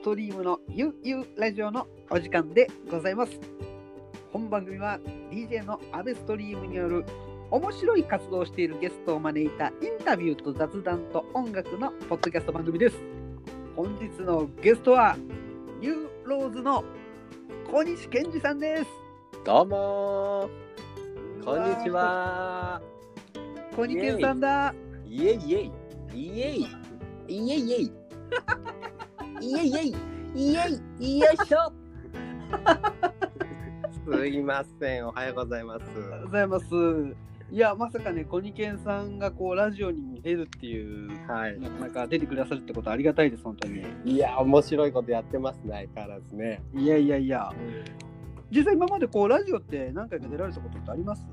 ストリームのゆうゆうラジオのお時間でございます。本番組は DJ のアベストリームによる面白い活動をしているゲストを招いたインタビューと雑談と音楽のポッドキャスト番組です。本日のゲストはニューローズの小西健二さんです。どうもーこんにち。は小西健さんだ。イエイイエイイエイイエイイエイイエイイエイ。イエイ。よいしょ。すいません。おはようございます。ありがとうございます。いや、まさかね、コニケンさんがこうラジオに出るっていう、はい。なかなか出てくださるってことはありがたいです、本当に。いや面白いことやってますね相変わらずね。いやいやいや、実際今までこうラジオって何回か出られたことってあります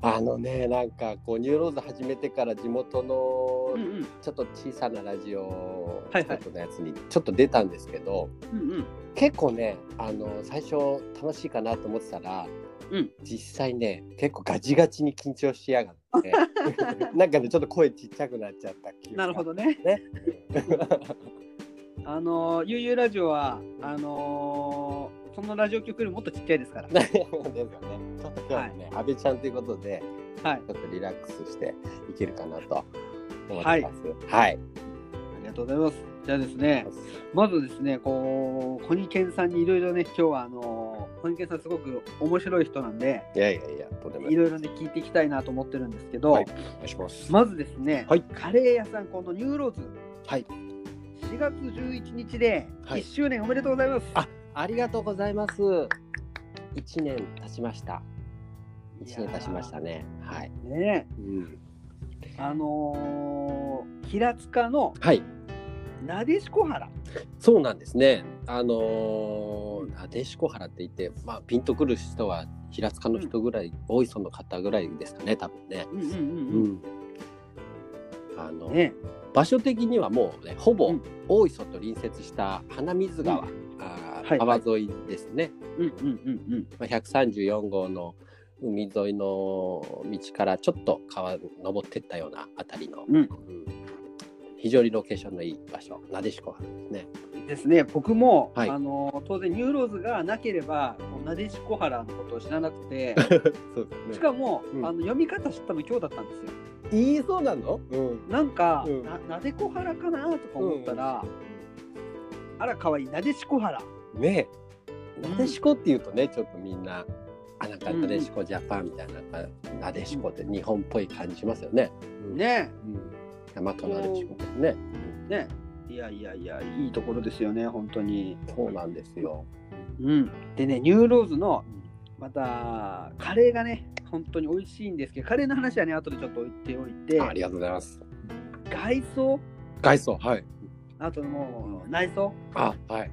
あのねなん。かこうニューローズ始めてから地元のちょっと小さなラジオのやつにちょっと出たんですけど、うんうん。結構ねあの最初楽しいかなと思ってたら、うん実際ね結構ガチガチに緊張しやがって なんかねちょっと声ちっちゃくなっちゃった気がなるほどね。ね あのー、ゆうゆうラジオは、あのー、そのラジオ局よりもっとちっちゃいですから。ですよねちょっと今日はね、阿部ちゃんということではい。ちょっとリラックスしていけるかなと思ってます。はい、ありがとうございます。じゃあですね、まずですね、こう、コニケンさんにいろいろね、今日はあのー、コニケンさんすごく面白い人なんで、いやいやいやとんでもない。いろいろね、聞いていきたいなと思ってるんですけど、はいお願いします。まずですね、はい。カレー屋さん、このニューローズ、はい。4月11日ではい。1周年おめでとうございます。あありがとうございます。一年経ちました。一年経ちましたね。はい、ねうん、えあのー平塚のはいなでしこ原。そうなんですね。あのー、なでしこ原って言って、まあ、ピンとくる人は平塚の人ぐらい、大磯の方ぐらいですかね、多分ね。うんうんうんううん。ん。あの、ね場所的にはもうね、ほぼうん大磯と隣接した花水川、うんあ川沿いですね。うんうんうんまあ、134号の海沿いの道からちょっと川登ってったようなあたりの、うん。うん。非常にロケーションのいい場所、なでしこ原ですね。ですね、僕も、はい。あのー当然ニューローズがなければ、なでしこ原のことを知らなくて、そうですしかも、うん。あの読み方知ったの今日だったんですよ。いいそうなの？うん。なんか、うん。ななでこ原かなとか思ったら、あらかわいいなでしこ原。ねうんなでしこっていうとね、ちょっとみんな、あ、なんかなでしこジャパンみたいな、なんかなでしこって日本っぽい感じしますよね。うん。ね大和なでしこですね。ねいやいやいやいいところですよね本当に。そうなんですよ。うん、でねニューローズのまたカレーがね本当に美味しいんですけどカレーの話はね後でちょっと置いておいてあありがとうございます。外装？外装、はい。あともう内装？あ、はい。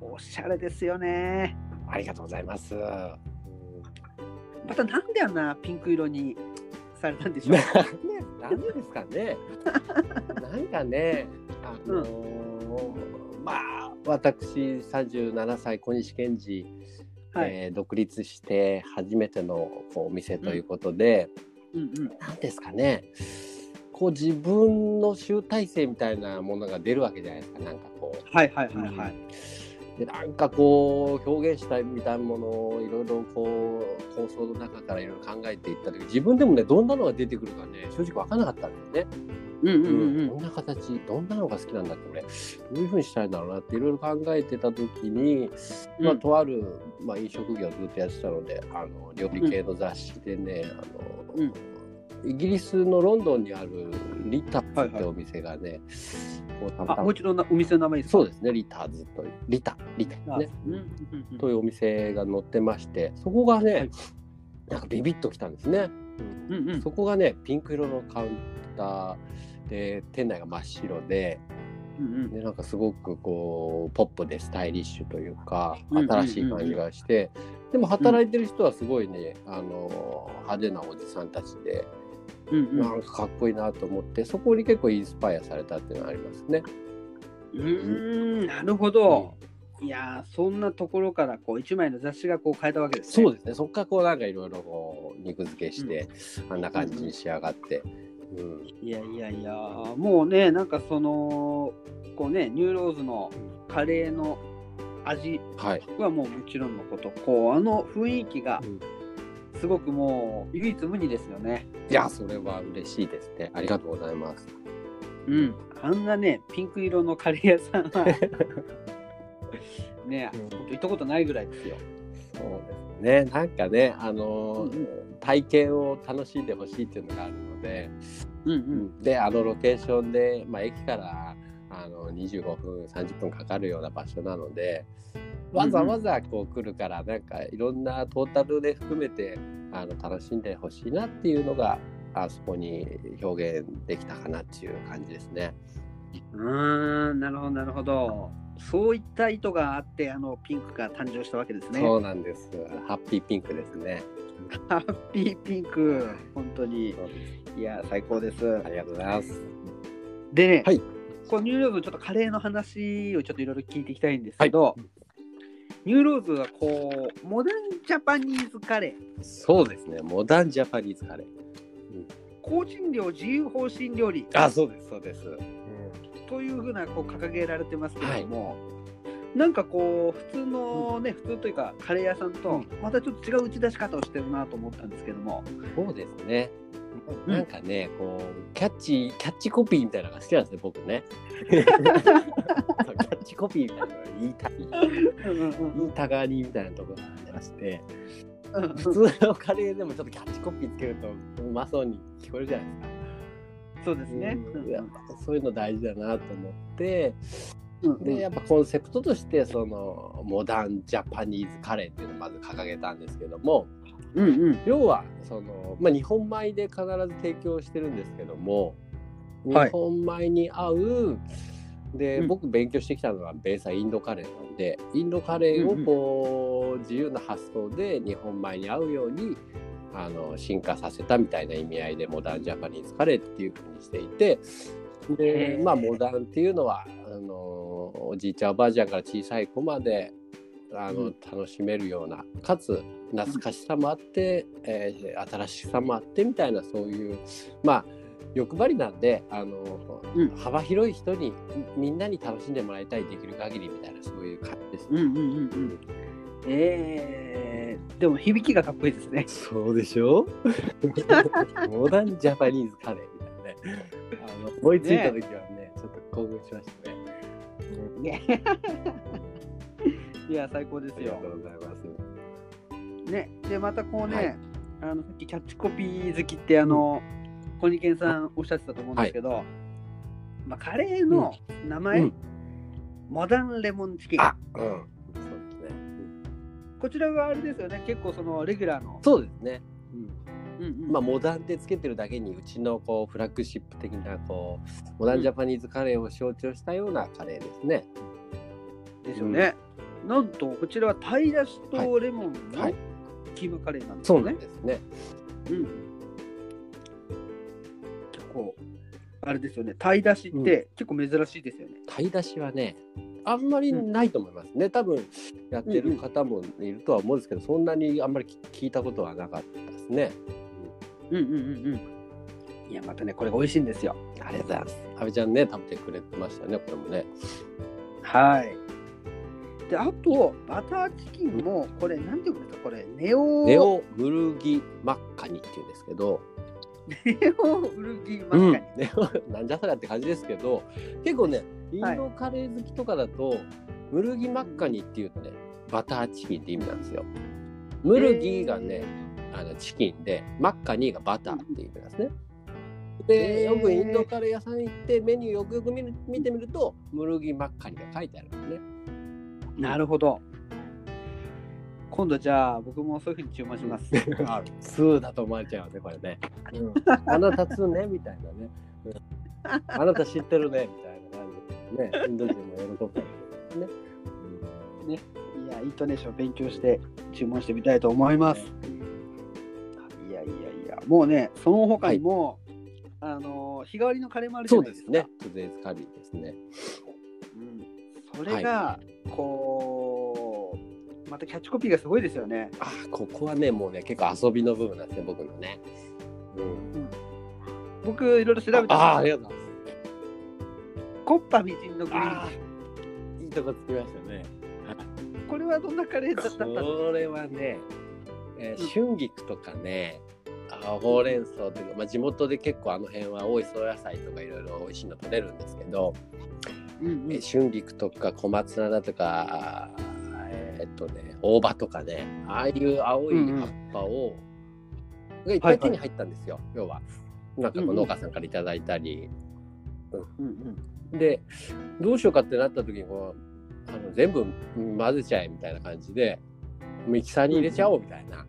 おしゃれですよねありがとうございます。うんまたなんであんなピンク色にされたんでしょう？ね、なんでですかね。なんかね、あのーまあ、私37歳小西健二、はい、えー独立して初めてのこうお店ということで、うんうんなんですかね。こう自分の集大成みたいなものが出るわけじゃないですか。なんかこう。はいはいはいはい、でなんかこう表現したいみたいなものをいろいろこう構想の中からいろいろ考えていった時自分でもねどんなのが出てくるかね正直分からなかったんだよね、うんうんうんどん。な形どんなのが好きなんだっけ俺どういうふうにしたいんだろうなっていろいろ考えてた時に、まあ、うんとある、まあ、飲食業をずっとやってたのであの料理系の雑誌でね、あのうん。イギリスのロンドンにあるリターズはいはいってお店がね、こうたまたま。あもう一度なお店の名前そうですねリターズというリタリタあね。うんうんうんというお店が載ってましてそこがね、はい。なんかビビッときたんですね、うんうん。そこがねピンク色のカウンターで店内が真っ白でうんうん。でなんかすごくこうポップでスタイリッシュというかうんうんうんうん。新しい感じがして、でも働いてる人はすごいね、あの派手なおじさんたちで、うんうん。なんかかっこいいなと思ってそこに結構インスパイアされたっていうのがありますね。うーんなるほど、いやーそんなところからこう一枚の雑誌がこう変えたわけですね。そうですね。そこからこうなんかいろいろこう肉付けして、あんな感じに仕上がって。うん、いやいやいや、もうね、なんかその、こうね、ニューローズのカレーの味はい、はもうもちろんのこと、こう、あの雰囲気がうんすごくもう唯一無二ですよね。いやそれは嬉しいですねありがとうございますうん。あんなね、ピンク色のカレー屋さんは、ね、うん行ったことないぐらいですよ。そうですねなんかねあのーうん体験を楽しんでほしいっていうのがあるので、うんうん。であのロケーションで、まあ、駅からあの25分30分かかるような場所なのでわざわざこう来るからなんかいろんなトータルで含めてあの楽しんでほしいなっていうのがあそこに表現できたかなっていう感じですね。うーん、なるほど、なるほど。そういった意図があって、あのピンクが誕生したわけですね。そうなんです。ハッピーピンクですね。ハッピーピンク、本当に。いや、最高です。ありがとうございます。でね、はいこのニューローズ、ちょっとカレーの話をちょっといろいろ聞いていきたいんですけど、ニューローズはこう、モダンジャパニーズカレー、そうですね。モダンジャパニーズカレー。香辛料自由方針料理あ、そうです、そうです。というふうなこう掲げられてますけれども、なんかこう、普通のね、普通というか、カレー屋さんとうん。またちょっと違う打ち出し方をしてるなと思ったんですけども、そうですね。うん。なんかね、こう、キャッチ、キャッチコピーみたいなのが好きなんですね、僕ね。キャッチコピーみたいなのが言いたい、言いたがりみたいなところがありまして、普通のカレーでもちょっとキャッチコピーつけるとうまそうに聞こえるじゃないですか。そうですね。うん。そういうの大事だなと思って、うんで、やっぱコンセプトとして、その、モダンジャパニーズカレーっていうのをまず掲げたんですけども、うんうん。要はその、まあ、日本米で必ず提供してるんですけども、はい。日本米に合うで、うん。僕勉強してきたのはベースはインドカレーなんでインドカレーをこう、自由な発想で日本米に合うようにあの進化させたみたいな意味合いでモダンジャパニーズカレーっていうふうにしていてでまあモダンっていうのはあのおじいちゃんおばあちゃんから小さい子まであの、うん楽しめるようなかつ懐かしさもあって、えー新しさもあってみたいなそういうまあ欲張りなんであの、うん幅広い人にみんなに楽しんでもらいたいできる限りみたいなそういう感じですうんうんうんうん。えー、でも響きがかっこいいですね。そうでしょ？モダンジャパニーズカレーみたいなね。あの思いついた時はね、ちょっと興奮しましたね。ねいや、最高ですよありがと。うございます。ね、で、またこうね、はいあのさっきキャッチコピー好きって、あの、コニケンさんおっしゃってたと思うんですけど、まあ、カレーの名前、うんモダンレモンチキン。あ、うん。そうですね。こちらはあれですよね、結構そのレギュラーの。そうですね。うんうんまあ、モダンでつけてるだけに、うちのこうフラッグシップ的なこうモダンジャパニーズカレーを象徴したようなカレーですね。ですよね。なんと、こちらは鯛だしとレモンのはいキーマカレーなんですね。んですね。うん。結構、あれですよね、鯛だしって結構珍しいですよね。鯛出しはね、あんまりないと思いますね。多分やってる方もいるとは思うんですけど、そんなにあんまり聞いたことはなかったですね。うんうんうんうん。いや、またね、これが美味しいんですよ。ありがとうございます。阿部ちゃんね、食べてくれてましたね、これもね。はい。で、あと、バターチキンも、これ、なんていうんですか、これ、ネオ、ネオムルギマッカニっていうんですけど、ネオウルギマッカニ。ネオなんじゃそりゃって感じですけど、結構ね、インドカレー好きとかだと、ムルギマッカニっていうとね、バターチキンって意味なんですよ。ムルギがね、あのチキンで、マッカニがバターっていう意味なんですね。で、よくインドカレー屋さん行ってメニューよくよく見る見てみると、ムルギマッカニが書いてあるんですね。なるほど。今度じゃあ、僕もそういうふうに注文します。あ、2だと思われちゃうね、これね。うん、あなた2ね、みたいなね。うんあなた知ってるね、みたいな感じでね。インド人も喜ぶかもしれないですね。いや、イントネーション勉強して注文してみたいと思います。もうね、その他にも、あの日替わりのカレーもあるじゃそうないですか。ですね。カリーですね。うん、それが、こう、またキャッチコピーがすごいですよね。あーここはね、もうね、結構遊びの部分なんですね、僕のね。うん。僕いろいろ調べてああ、りがとうございコッパみじんのグリーンます。いいとこつきましたね。これはどんなカレーだったんですかこれはね、えーうん春菊とかね、あほうれん草というか、まあ、地元で結構あの辺は多い総野菜とかいろいろ美味しいの取れるんですけど、うんうん。えー春菊とか小松菜だとか、えーっとね、大葉とかね、ああいう青い葉っぱを、がいっぱい手に入ったんですよ、要は。なんかこう農家さんからいただいたり、うんうん。でどうしようかってなった時にこうあの全部混ぜちゃえみたいな感じでミキサーに入れちゃおうみたいな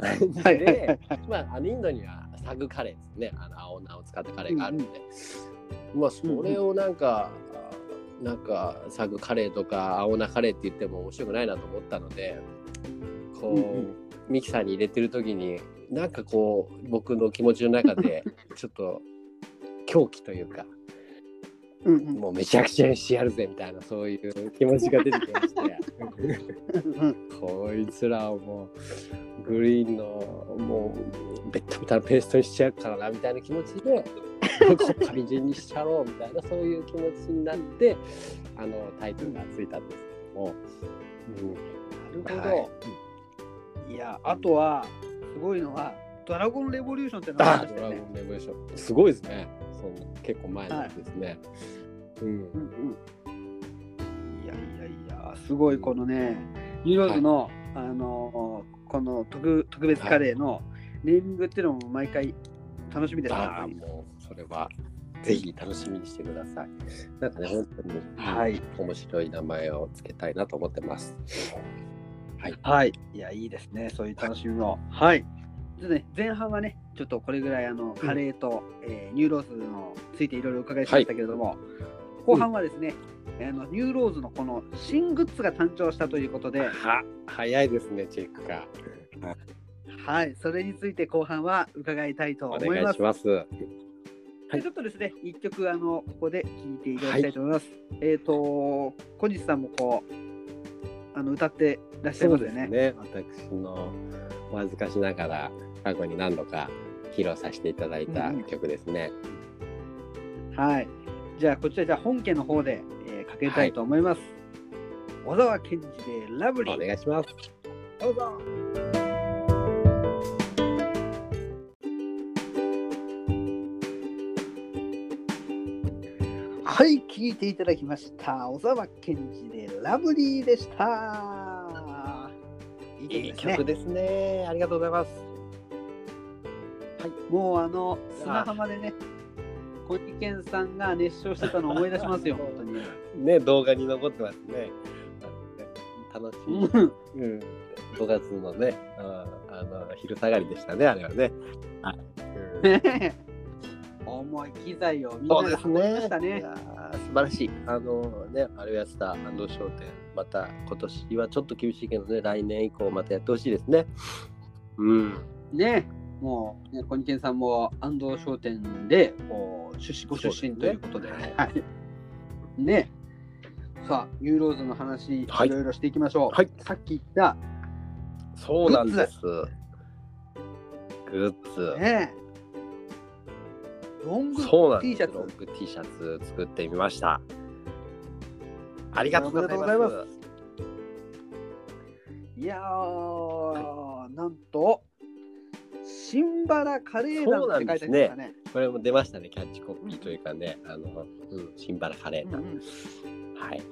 で、まあ、あのインドにはサグカレーですね。あの青菜を使ったカレーがあるんで、まあそれをなんか、なんかサグカレーとか青菜カレーって言っても面白くないなと思ったのでこう、うんうん。ミキサーに入れてる時になんかこう僕の気持ちの中で ちょっと狂気というかうんうん。もうめちゃくちゃにしてやるぜみたいなそういう気持ちが出てきまして。うんこいつらをもうグリーンのもうベッタベタのペーストにしちゃうからなみたいな気持ちでコッパみじんにしちゃろうみたいなそういう気持ちになってあのタイトルがついたんですけども、うん、なるほど、、はい。やあとはすごいのはドラゴンレボリューションってのがあね。ドラゴンレボリューション。すごいですねそんな結構前なんですね、うんうんうんいやいやいやすごいこのねニューローズの、あのこの特特別カレーのネーミングっていうのも毎回楽しみですああ、もう、それは、ぜひ楽しみにしてください。なんかね、本当に、はい、面白い名前をつけたいなと思ってます。はい。はい。いや、いいですね。そういう楽しみも。はい。でね、前半はね、ちょっとこれぐらいあのカレーと、えーニューローズのついていろいろ伺いしましたけれども、後半はですね、あのニューローズのこの新グッズが誕生したということで、は、早いですね、チェックが。はい、それについて後半は伺いたいと思います。お願いします。はいでちょっとですね、一曲あのここで聴いていただきたいと思います。えっ、と、小西さんもこうあの歌ってらっしゃいますよね。ね。私のお恥ずかしながら、過去に何度か披露させていただいたうんうん曲ですね。はい。じゃあ、こちらじゃあ本家の方で、えーかけたいと思います。小沢健二でラブリおー。願いします。どうぞ。はい、聴いていただきました。小沢健二でラブリーでした。いいいい曲ですね曲ですね。ありがとうございます。もうあの砂浜でね、小池健さんが熱唱してたのを思い出しますよ、本当に。ね、動画に残ってますね。楽しい。うんうん、5月のね、ああの昼下がりでしたね、あれはね。はいうんねえ重い機材をみんなで運びましたね。素晴らしい。あのね、あれをやってた安藤商店、また今年はちょっと厳しいけどね、来年以降またやってほしいですね。うん。ねもう、ね、小池健さんも安藤商店でこう出身ご出身ということで、ねはいねさあ、ユーローズの話、はいいろいろしていきましょう。はいさっき言った、そうなんです。グッズ。ねロング T。シャツロング T シャツ作ってみました。ありがとうござい。ますいやー、なんと、シンバラカレー団って書いてありましたね。これも出ましたね、キャッチコピーというかね、あの、うん、シンバラカレー。な。うんうん。はい。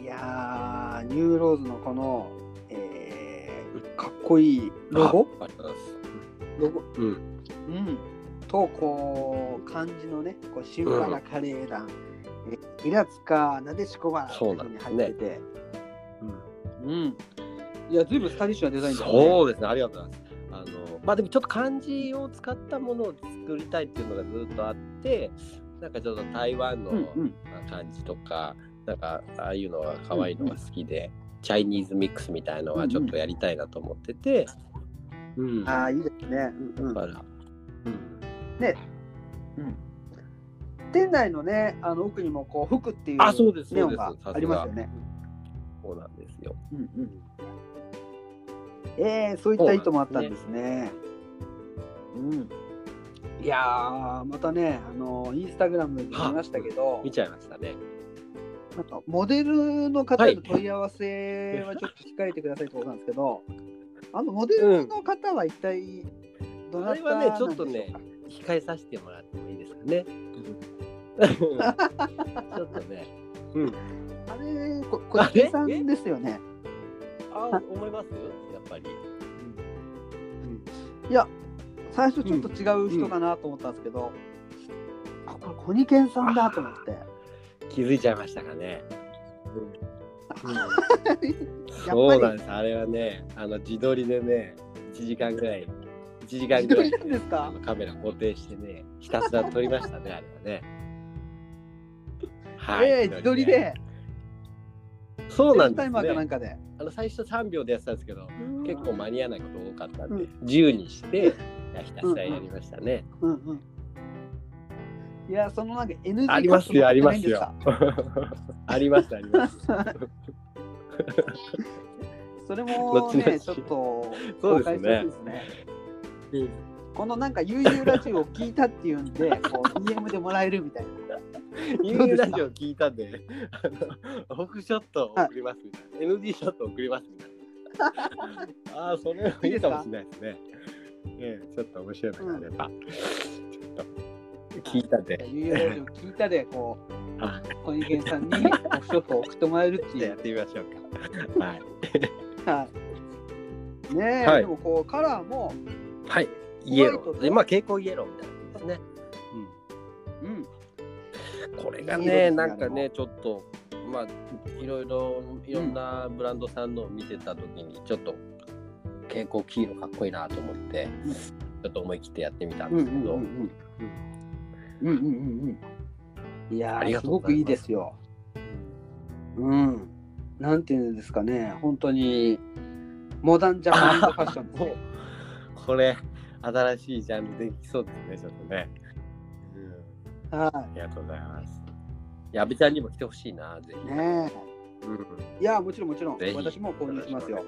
いやー、ニューローズのこの、えーかっこいいロゴ？ああります。ロゴ、うん。うん、と、こう、漢字のね、こうシンバラカレー団、え平塚なでしこバラそうなんに入ってて、うん。いや、ずいぶんスタイリッシュなデザインだよね。そうですね、ありがとうございます。あのまあでもちょっと漢字を使ったものを作りたいっていうのがずっとあって、なんかちょっと台湾のうんうん漢字とか、なんかああいうのが可愛いのが好きで、チャイニーズミックスみたいのはちょっとやりたいなと思ってて、うん。ああ、いいですね。うんうんだから、うん。うん店内のね、あの奥にもこう服っていうネオンがありますよね。そうなんですよ。うんうん、えー、そういった意図もあったんですね。うん。いやー、またね、あのインスタグラムで見ましたけど、見ちゃいましたね。なんかモデルの方へのはい問い合わせはちょっと控えてくださいってことなんですけど、あのモデルの方は一体どなたあれはねちょっとね控えさせてもらってもいいですかね。ちょっとね。うん。あれ、こ小池さんですよね。あ、思います？ぱり。いや、最初ちょっと違う人かなと思ったんですけど、あ、これコニケンさんだと思って。気づいちゃいましたかね。そうなんです。あれはね、あの自撮りでね、1時間ぐらい、1時間ぐらいなんですか？あのカメラ固定してね、ひたすら撮りましたね、あれはね。はええ自撮りで、そうなんタイマーかですね。なんかで。あの最初3秒でやってたんですけど、結構間に合わないこと多かったんで、うん10にして、いやひたすらやりましたね。うんうん。いや、そのなんか NG ありますよ、ありますよ。あります、あります。それもね、ちょっとそうですね。このなんか悠々ラジオを聞いたっていうんで、こう DM でもらえるみたいな。ユーラジオ聞いたんで、あの、オフショット送りますみたいな。NG ショット送りますみたいな。ああ、それはいいかもしれないですね。ええ、ちょっと面白いのがあれば。ちょっと、聞いたんで、悠々ラジオ聞いたで、こあう、小池さんにオフショットを送ってもらえるっていう。じゃあやってみましょうか。はい。はい。ねえ、はいでもこうカラーも、はい。イエロー。で、まあ、蛍光イエローみたいなですね。がね、なんかね、ちょっと、まあ、いろいろ、いろんなブランドさんのを見てたときに、ちょっと、蛍光黄色かっこいいなと思って、うんちょっと思い切ってやってみたんですけど、んうんうんうんうんうんうんうございますすごくいいですよ。うん。なんていうんですかね、本当にモダンジャパニーズファッションね。これ、新しいジャンルできそうですね、ちょっとね。うん、はありがとうございます。矢部ちゃんにも来てほしいな、ぜひ。い。ねうん、え。いやー、もちろんもちろん、私も購入しますよ。。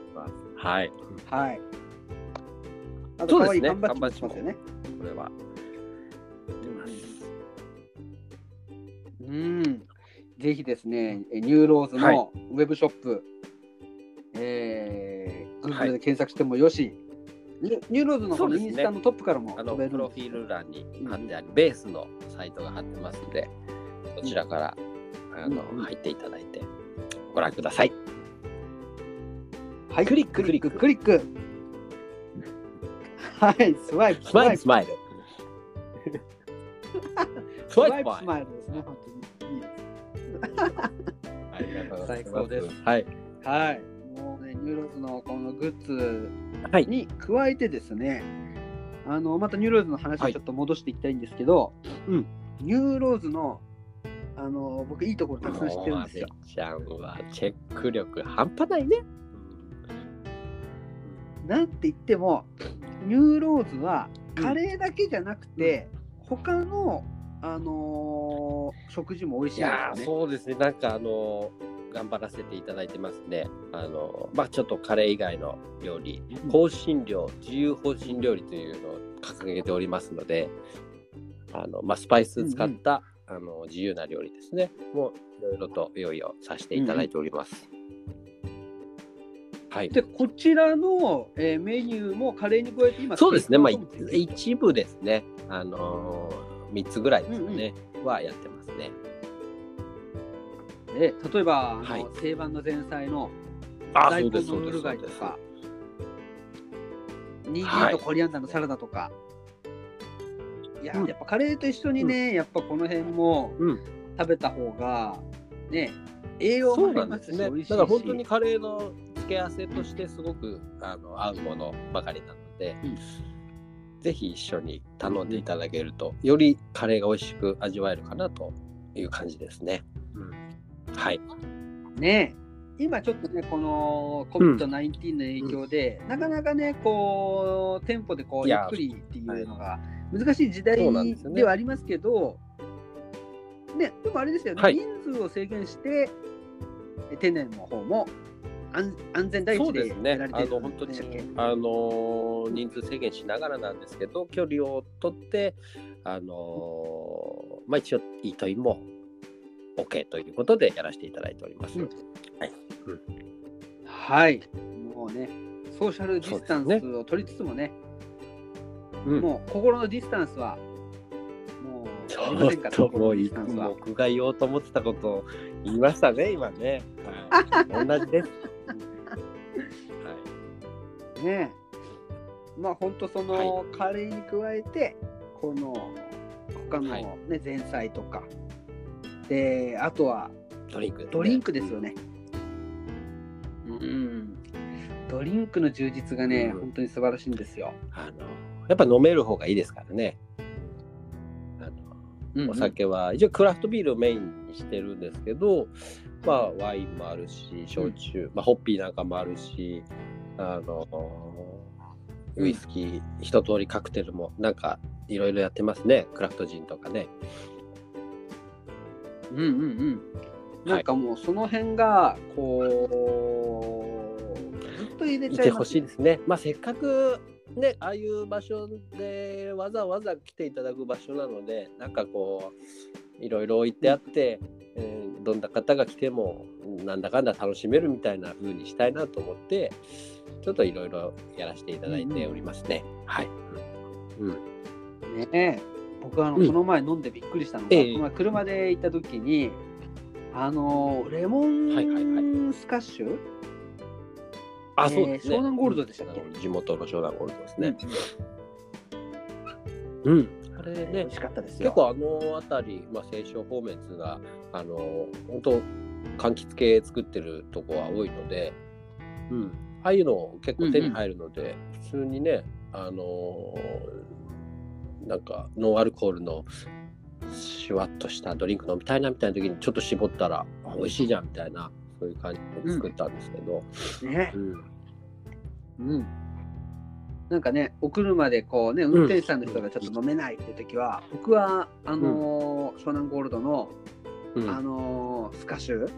はい。はい。あと、そうですね可愛い缶バッジもしますよね。これは。うん。ぜひですね、えニューローズはいのウェブショップ、えー、はい Google で検索してもよし、ニューローズのこのインスタのトップからもあの、プロフィール欄に貼ってあるベースのサイトが貼ってますんで、そちらから、あの入っていただいて、ご覧ください。はい、クリッククリック、クリック。はい、スワイプ、スマイル、スマイル。ス スワイプ、ワイプ、スマイルですね、本当に。いいですありがとうございます。最高ですはい。はい、もうね、ニューローズのこのグッズはい。に加えてですね、あのまたニューローズの話をちょっと戻していきたいんですけど、うんニューローズのあの僕いいところたくさん知ってるんですよ。ちゃんはチェック力半端ないね。なんて言ってもニューローズはカレーだけじゃなくて、他のあのー食事も美味しいね。そうですね。なんかあの頑張らせていただいてますね。あのまあちょっとカレー以外の料理、香辛料、自由香辛料理というのを掲げておりますので、あのまあスパイス使った、あの自由な料理ですね。もういろいろと用意をさせていただいております。はい。でこちらの、えーメニューもカレーに加えて今そうですね。まあ一部ですね。あのー、3つぐらいですかね、はやってますね。で例えばはい定番の前菜のあ大根のムール貝とか人はい参とコリアンダーのサラダとか、い、やうん。やっぱカレーと一緒にね、やっぱこの辺もうん。食べた方がね栄養もありますしなんですね。美味しいし。だから本当にカレーの付け合わせとしてすごくあの合うものばかりなので、うん。ぜひ一緒に頼んでいただけると、よりカレーが美味しく味わえるかなという感じですね。はい。ね今ちょっとねこの COVID-19 の影響で、なかなかねこう店舗でこうゆっくりっていうのが難しい時代ではありますけどねでもあれですよね、はい。人数を制限してえ店内の方も安安全第一でそうですね。やられてるあの本当にでしたっけあのー人数制限しながらなんですけど距離をとってあのーまあ一応イートインも OK ということでやらせていただいております。うん。はい、はい。もうね、ソーシャルディスタンスを取りつつもね、うん。もう心のディスタンスは、もう、ちょっともうありませんか？僕が言おうと思ってたことを言いましたね今ね。はい、同じです。はい。ねえ。まあ本当その、カレーに加えてこの他のはい。ね、前菜とか。であとはドリンク、ドリンクですよね。うん、ドリンクの充実がね、うん。本当に素晴らしいんですよ。あのやっぱ飲める方がいいですからね。あのうんうんお酒は一応クラフトビールをメインにしてるんですけど、まあ、ワインもあるし焼酎、まあ、ホッピーなんかもあるしあのウイスキー、一通りカクテルもなんかいろいろやってますねクラフトジンとかね。うんうんうん。なんかもうその辺がこうずっと入れいてほちゃいますしいですね。まあ、せっかくね、ああいう場所でわざわざ来ていただく場所なので、なんかこう、いろいろ置いてあって、えーどんな方が来ても、なんだかんだ楽しめるみたいな風にしたいなと思って、ちょっといろいろやらせていただいておりますね。はい。うん。ねえ僕はあの、うんこの前飲んでびっくりしたのが、ええこの前車で行った時にあのレモはいはいンスカッシュ、あ、えーそうですね。湘南ゴールドでしたっけ？うん地元の湘南ゴールドですうん。ね。うん。あれね美味、しかったですよ。結構あの辺り、まあ、清少方面があの本当柑橘系作ってるとこは多いので、うん、ああいうの結構手に入るので、普通にねあのなんかノンアルコールのシュワッとしたドリンク飲みたいなみたいな時にちょっと絞ったらあ美味しいじゃんみたいなそういう感じで作ったんですけど、ね。うんうん。なんかねお車でこうね運転手さんの人がちょっと飲めないっていう時は、僕はあのー湘南ゴールドの、うん。あのースカッシュ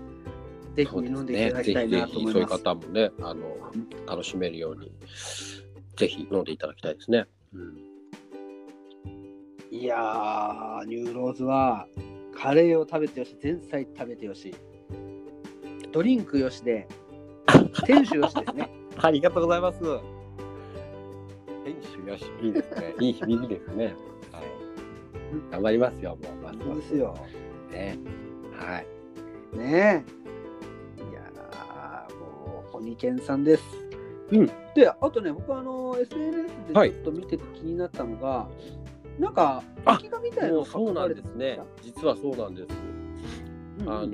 ぜひ飲んでいただきたいなと思いぜひぜひそういう方もね、あの、楽しめるように、ぜひ飲んでいただきたいですね。うん、いやー、ニューローズは、カレーを食べてよし、前菜食べてよし、ドリンクよしで、店主よしですね。ありがとうございます。店主よし、いいですね。いい響きですね。はい。頑張りますよ、もう。ますますよ。ね。はい。ねえ。いやー、もう、鬼健さんです。うんで、あとね、僕はあの、SNS ではいちょっと見てて気になったのが、なんか、あ壁画みたいなのそうなんですね。実はそうなんです。うんうんあの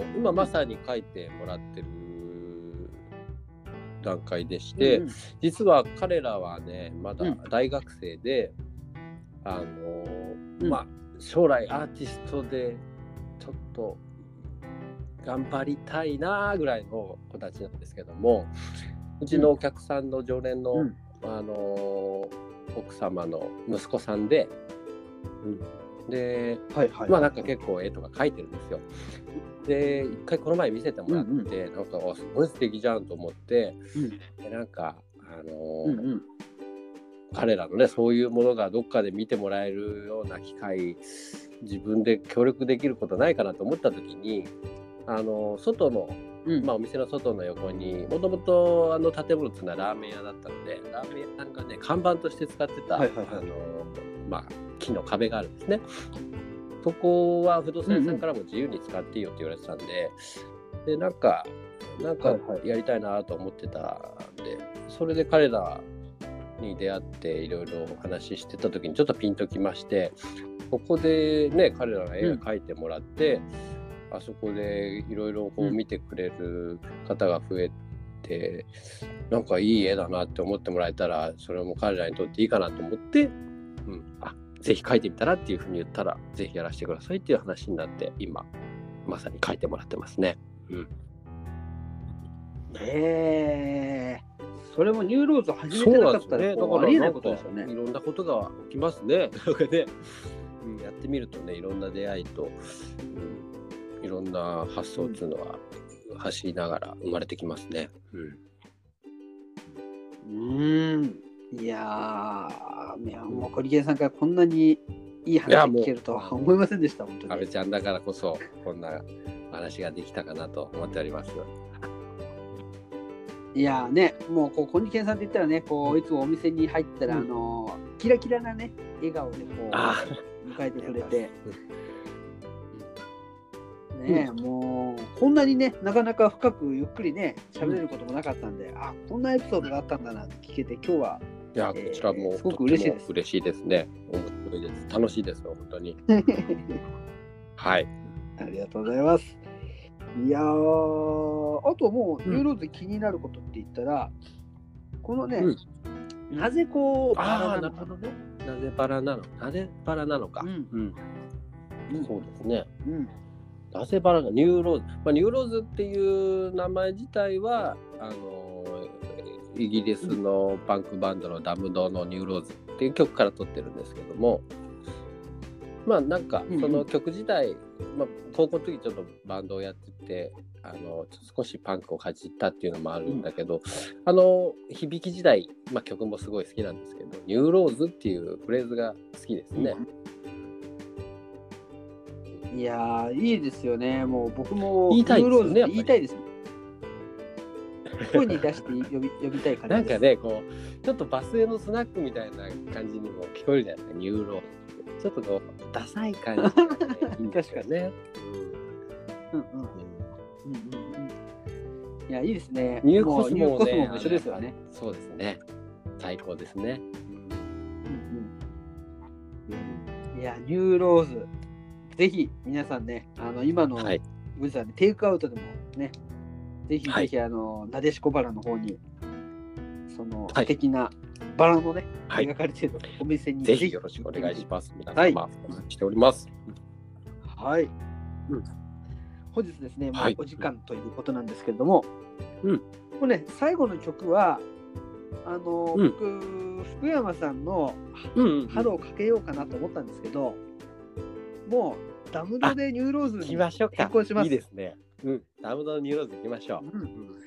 ー今まさに書いてもらってる段階でして、うんうん。実は彼らはねまだうん。大学生で、あのうん。まあ将来アーティストでちょっと頑張りたいなぐらいの子たちなんですけどもうちのお客さんの常連の、うん。あの奥様の息子さんで、ではいはい。まあなんか結構絵とか描いてるんですよ。で一回この前見せてもらって、うんなんかあすごい素敵じゃんと思ってうん。でなんかあのーうんうん。彼らのねそういうものがどっかで見てもらえるような機会自分で協力できることないかなと思った時にあの外の、うん。まあ、お店の外の横にもともとあの建物っていうのはラーメン屋だったのでラーメン屋さんがね看板として使ってた、はいはいはい。あのまあ、木の壁があるんですね。そこは不動産屋さんからも自由に使っていいよって言われてたんで、でなんかなんかはいはい。やりたいなと思ってたんで、それで彼らに出会っていろいろお話ししてた時にちょっとピンときましてここでね彼らが絵を描いてもらって、あそこでいろいろこううん見てくれる方が増えて、なんかいい絵だなって思ってもらえたらそれも彼らにとっていいかなと思って、うん、あぜひ描いてみたらっていうふうに言ったらぜひやらせてくださいっていう話になって今まさに描いてもらってますね。へえそれもニューローズ始めてなかったらこうありえないことですよね。いろんなことが起きますね。なんかね、うん、やってみるとね、いろんな出会いと、うん、いろんな発想っていうのは走りながら生まれてきますね。うんうーん。いやー、いやもうコリケンさんからこんなにいい話が聞けるとは思いませんでした、本当に。安倍ちゃんだからこそこんな話ができたかなと思っております。いやーね、もうこうコニケンさんって言ったらね、こういつもお店に入ったら、うん。あのーキラキラなね、笑顔でこあう迎えてくれて、うんね、もうこんなにね、なかなか深くゆっくりね、喋れることもなかったんで、あこんなエピソードがあったんだなって聞けて、今日はいや、こえーちらもすごく嬉しいです嬉しいですね。面白いです。楽しいですよ、本当に。はい。ありがとうございます。いやー、あともう、うんニューローズで気になることって言ったら、このね、うんなぜこう、バラなの？かね。なぜバラなの？なぜバラなのか。うんうんうんそうですね。うんなぜバラがニューローズ、まあ、ニューローズっていう名前自体はあのイギリスのパンクバンドのダムドのニューローズっていう曲から取ってるんですけどもまあなんかその曲自体、まあ、高校の時ちょっとバンドをやっててあの少しパンクをかじったっていうのもあるんだけど、あの響き自体、まあ、曲もすごい好きなんですけどニューローズっていうフレーズが好きですね。いやー、いいですよね。もう僕も言いたいですよね言いたいです。声に出して呼び呼びたい感じ。なんかね、こう、ちょっと場末のスナックみたいな感じにも聞こえるじゃないですか、ニューロ。ちょっとこう、ダサい感じが ね、いいんですよね。うんうんうんうんうんいや、いいですね。ニューコスモもね、一緒ですよね。そうですね。最高ですね。うんうんいや、ニューローズ、ぜひ皆さんね、あの今のはい。ご時世でテイクアウトでもね、ぜひはいぜひ、あの、なでしこバラの方に、そのはい素敵なバラのね、はい描かれているお店にぜひよろしくお願いします。皆様、はいお待ちしております。はい。うん本日ですね、もうはいお時間ということなんですけれども、うんこれね、最後の曲は、あの、うん僕、福山さんのうん、うん。春をかけようかなと思ったんですけど、もうダムドでニューローズに行きましょうか。変更しますいいですね。うん。ダムドのニューローズ行きましょう。うんうん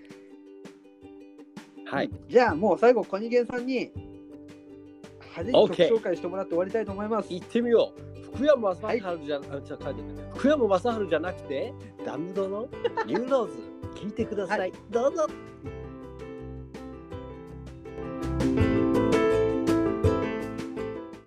はい。じゃあもう最後、コニゲンさんに派手に曲紹介してもらって終わりたいと思います。行ってみよう。福山雅治じゃ、あ、ちょ、書いてない福山雅治じゃなくて、ダムドのニューローズ、聞いてください。はどうぞ。